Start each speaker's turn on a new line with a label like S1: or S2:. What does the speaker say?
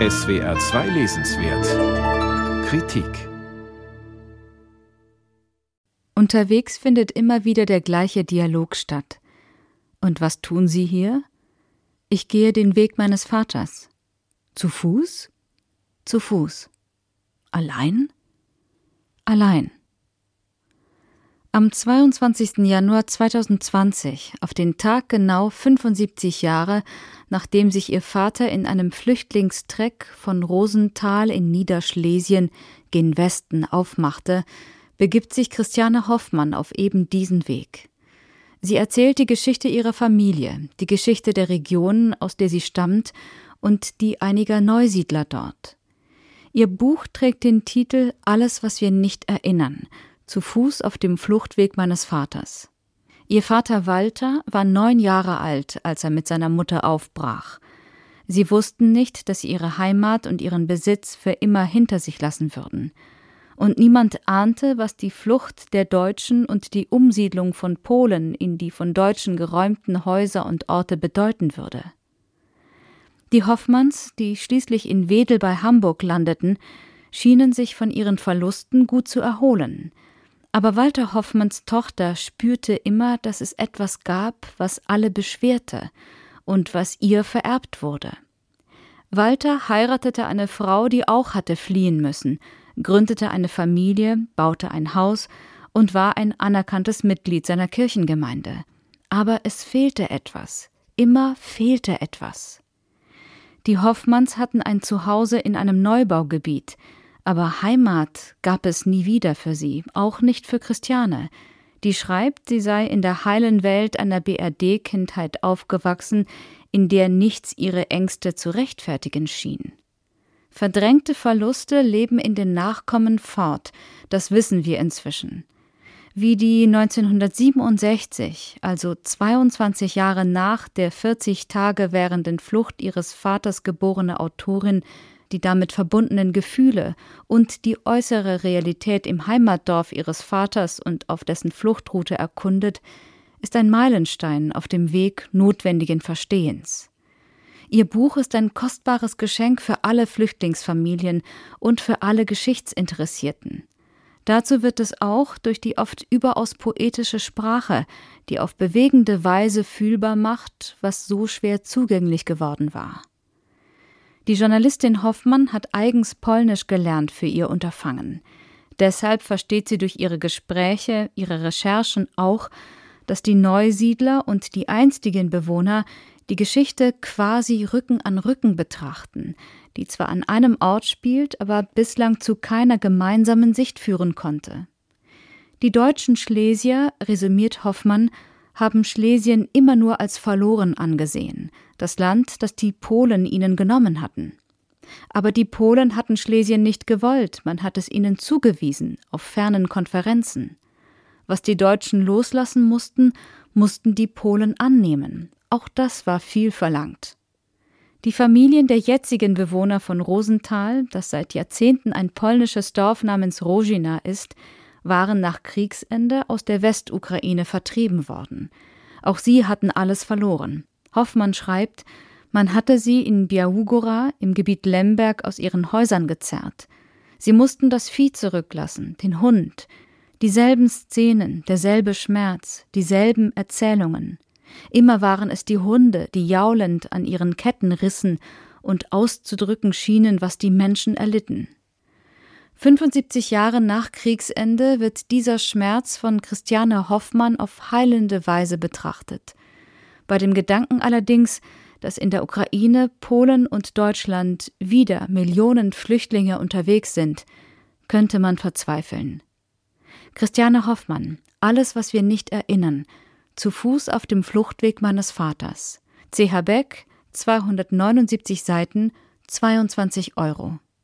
S1: SWR 2 Lesenswert Kritik
S2: Unterwegs findet immer wieder der gleiche Dialog statt. Und was tun Sie hier? Ich gehe den Weg meines Vaters. Zu Fuß? Zu Fuß. Allein? Allein. Am 22. Januar 2020, auf den Tag genau 75 Jahre, nachdem sich ihr Vater in einem Flüchtlingstreck von Rosenthal in Niederschlesien gen Westen aufmachte, begibt sich Christiane Hoffmann auf eben diesen Weg. Sie erzählt die Geschichte ihrer Familie, die Geschichte der Region, aus der sie stammt und die einiger Neusiedler dort. Ihr Buch trägt den Titel Alles, was wir nicht erinnern zu Fuß auf dem Fluchtweg meines Vaters. Ihr Vater Walter war neun Jahre alt, als er mit seiner Mutter aufbrach. Sie wussten nicht, dass sie ihre Heimat und ihren Besitz für immer hinter sich lassen würden. Und niemand ahnte, was die Flucht der Deutschen und die Umsiedlung von Polen in die von Deutschen geräumten Häuser und Orte bedeuten würde. Die Hoffmanns, die schließlich in Wedel bei Hamburg landeten, schienen sich von ihren Verlusten gut zu erholen. Aber Walter Hoffmanns Tochter spürte immer, dass es etwas gab, was alle beschwerte und was ihr vererbt wurde. Walter heiratete eine Frau, die auch hatte fliehen müssen, gründete eine Familie, baute ein Haus und war ein anerkanntes Mitglied seiner Kirchengemeinde. Aber es fehlte etwas. Immer fehlte etwas. Die Hoffmanns hatten ein Zuhause in einem Neubaugebiet, aber Heimat gab es nie wieder für sie, auch nicht für Christiane, die schreibt, sie sei in der heilen Welt einer BRD-Kindheit aufgewachsen, in der nichts ihre Ängste zu rechtfertigen schien. Verdrängte Verluste leben in den Nachkommen fort, das wissen wir inzwischen. Wie die 1967, also 22 Jahre nach der 40 Tage währenden Flucht ihres Vaters geborene Autorin die damit verbundenen Gefühle und die äußere Realität im Heimatdorf ihres Vaters und auf dessen Fluchtroute erkundet, ist ein Meilenstein auf dem Weg notwendigen Verstehens. Ihr Buch ist ein kostbares Geschenk für alle Flüchtlingsfamilien und für alle Geschichtsinteressierten. Dazu wird es auch durch die oft überaus poetische Sprache, die auf bewegende Weise fühlbar macht, was so schwer zugänglich geworden war. Die Journalistin Hoffmann hat eigens Polnisch gelernt für ihr Unterfangen. Deshalb versteht sie durch ihre Gespräche, ihre Recherchen auch, dass die Neusiedler und die einstigen Bewohner die Geschichte quasi Rücken an Rücken betrachten, die zwar an einem Ort spielt, aber bislang zu keiner gemeinsamen Sicht führen konnte. Die deutschen Schlesier, resümiert Hoffmann, haben Schlesien immer nur als verloren angesehen, das Land, das die Polen ihnen genommen hatten. Aber die Polen hatten Schlesien nicht gewollt, man hat es ihnen zugewiesen, auf fernen Konferenzen. Was die Deutschen loslassen mussten, mussten die Polen annehmen. Auch das war viel verlangt. Die Familien der jetzigen Bewohner von Rosenthal, das seit Jahrzehnten ein polnisches Dorf namens Rojina ist, waren nach Kriegsende aus der Westukraine vertrieben worden. Auch sie hatten alles verloren. Hoffmann schreibt, man hatte sie in Białugora im Gebiet Lemberg aus ihren Häusern gezerrt. Sie mussten das Vieh zurücklassen, den Hund, dieselben Szenen, derselbe Schmerz, dieselben Erzählungen. Immer waren es die Hunde, die jaulend an ihren Ketten rissen und auszudrücken schienen, was die Menschen erlitten. 75 Jahre nach Kriegsende wird dieser Schmerz von Christiane Hoffmann auf heilende Weise betrachtet. Bei dem Gedanken allerdings, dass in der Ukraine, Polen und Deutschland wieder Millionen Flüchtlinge unterwegs sind, könnte man verzweifeln. Christiane Hoffmann, alles, was wir nicht erinnern, zu Fuß auf dem Fluchtweg meines Vaters. CH Beck, 279 Seiten, 22 Euro.